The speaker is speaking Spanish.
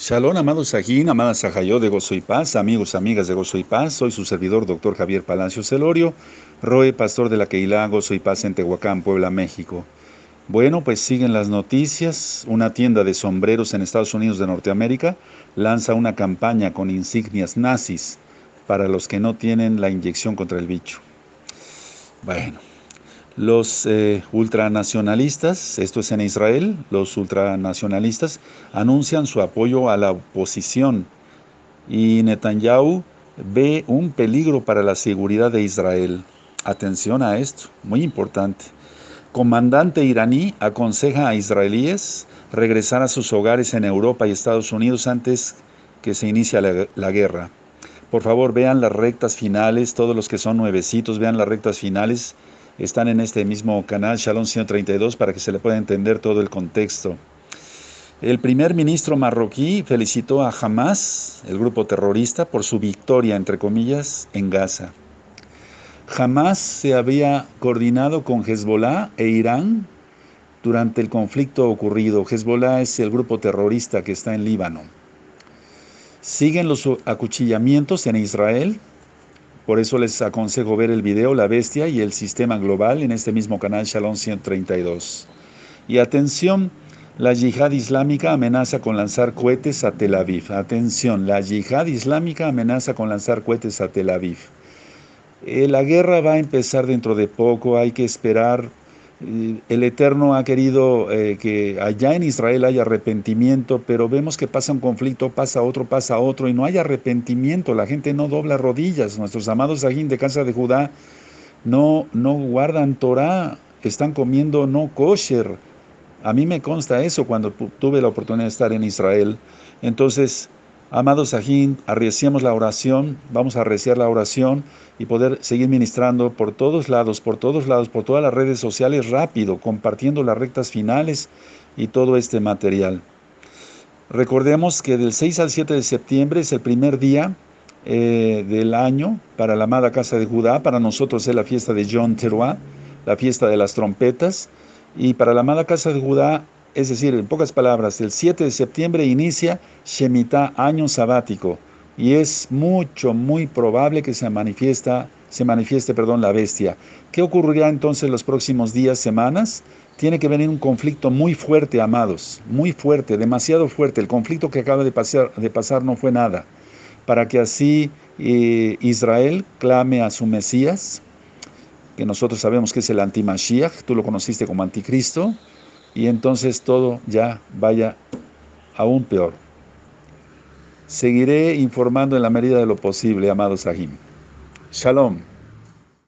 Shalom, amados Sajín, amada Sajayó de Gozo y Paz, amigos, amigas de Gozo y Paz, soy su servidor, doctor Javier Palacio Celorio, Roe, pastor de la Keilah Gozo y Paz en Tehuacán, Puebla, México. Bueno, pues siguen las noticias. Una tienda de sombreros en Estados Unidos de Norteamérica lanza una campaña con insignias nazis para los que no tienen la inyección contra el bicho. Bueno, los eh, ultranacionalistas, esto es en Israel, los ultranacionalistas anuncian su apoyo a la oposición y Netanyahu ve un peligro para la seguridad de Israel. Atención a esto, muy importante. Comandante iraní aconseja a israelíes regresar a sus hogares en Europa y Estados Unidos antes que se inicie la, la guerra. Por favor, vean las rectas finales, todos los que son nuevecitos, vean las rectas finales están en este mismo canal, Shalom 132, para que se le pueda entender todo el contexto. El primer ministro marroquí felicitó a Hamas, el grupo terrorista, por su victoria, entre comillas, en Gaza. Hamas se había coordinado con Hezbollah e Irán durante el conflicto ocurrido. Hezbollah es el grupo terrorista que está en Líbano. Siguen los acuchillamientos en Israel, por eso les aconsejo ver el video La Bestia y el Sistema Global en este mismo canal Shalom 132. Y atención, la yihad islámica amenaza con lanzar cohetes a Tel Aviv. Atención, la yihad islámica amenaza con lanzar cohetes a Tel Aviv. Eh, la guerra va a empezar dentro de poco, hay que esperar el Eterno ha querido eh, que allá en Israel haya arrepentimiento, pero vemos que pasa un conflicto, pasa otro, pasa otro, y no hay arrepentimiento, la gente no dobla rodillas. Nuestros amados Sajín de casa de Judá no, no guardan Torah, están comiendo no kosher. A mí me consta eso cuando tuve la oportunidad de estar en Israel. Entonces, Amados Sajín, arreciamos la oración, vamos a arreciar la oración y poder seguir ministrando por todos lados, por todos lados, por todas las redes sociales rápido, compartiendo las rectas finales y todo este material. Recordemos que del 6 al 7 de septiembre es el primer día eh, del año para la amada Casa de Judá, para nosotros es la fiesta de John Teruah, la fiesta de las trompetas, y para la amada Casa de Judá es decir, en pocas palabras, el 7 de septiembre inicia Shemitah, año sabático, y es mucho, muy probable que se, manifiesta, se manifieste perdón, la bestia. ¿Qué ocurrirá entonces los próximos días, semanas? Tiene que venir un conflicto muy fuerte, amados, muy fuerte, demasiado fuerte. El conflicto que acaba de pasar, de pasar no fue nada. Para que así eh, Israel clame a su Mesías, que nosotros sabemos que es el antimashiach, tú lo conociste como anticristo, y entonces todo ya vaya aún peor. Seguiré informando en la medida de lo posible, amados Sahim. Shalom.